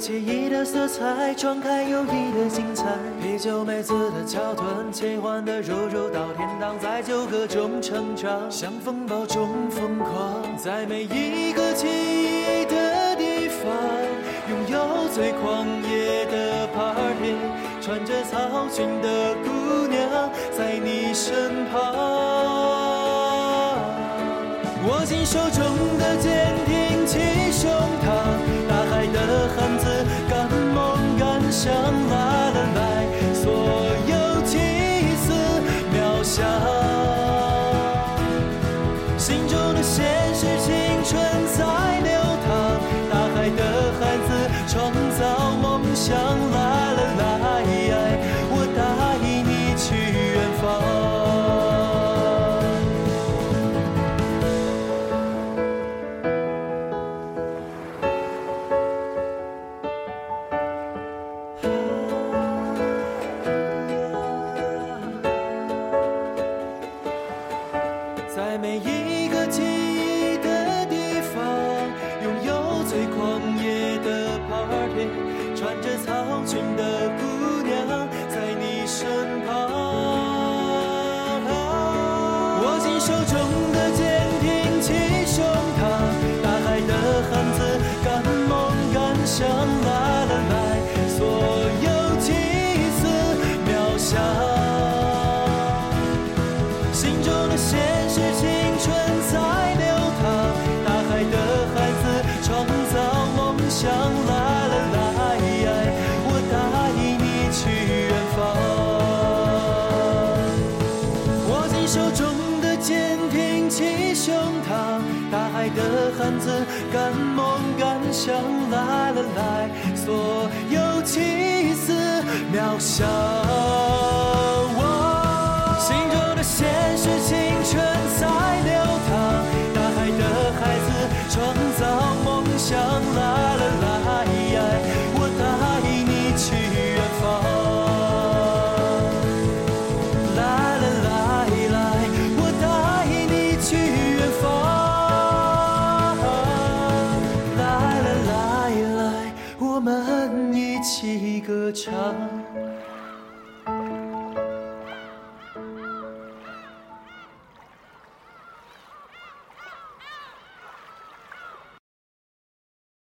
惬意的色彩，装开友谊的精彩。啤酒妹子的桥段，切换的柔柔到天堂，在酒歌中成长，像风暴中疯狂，在每一个记忆的地方，拥有最狂野的 party，穿着草裙的姑娘在你身旁，握紧手中的剑，挺相爱，在每一个记忆的地方，拥有最狂野的 party，穿着草裙的姑娘。手中的剑，挺起胸膛，大海的汉子，敢梦敢想，来了来，所有奇思妙想。唱。